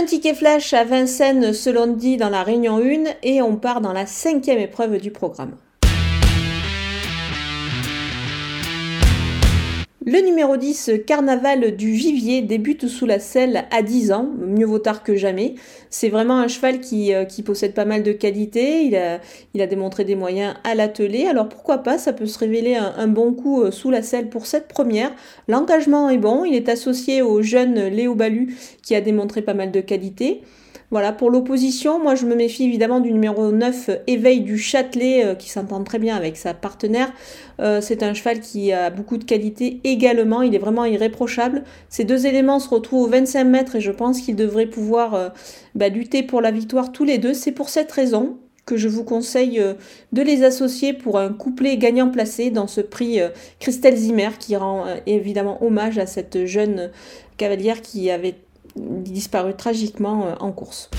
Un ticket flash à Vincennes ce lundi dans la Réunion 1 et on part dans la cinquième épreuve du programme. Le numéro 10, Carnaval du Vivier, débute sous la selle à 10 ans, mieux vaut tard que jamais. C'est vraiment un cheval qui, euh, possède pas mal de qualités, il a, démontré des moyens à l'atelier, alors pourquoi pas, ça peut se révéler un, bon coup euh, sous la selle pour cette première. L'engagement est bon, il est associé au jeune Léo Balu qui a démontré pas mal de qualités. Voilà, pour l'opposition, moi je me méfie évidemment du numéro 9, Éveil du Châtelet, euh, qui s'entend très bien avec sa partenaire. Euh, c'est un cheval qui a beaucoup de qualité également, il est vraiment irréprochable. Ces deux éléments se retrouvent aux 25 mètres et je pense qu'ils devraient pouvoir euh, bah, lutter pour la victoire tous les deux. C'est pour cette raison que je vous conseille de les associer pour un couplet gagnant placé dans ce prix Christelle Zimmer qui rend évidemment hommage à cette jeune cavalière qui avait disparu tragiquement euh, en course.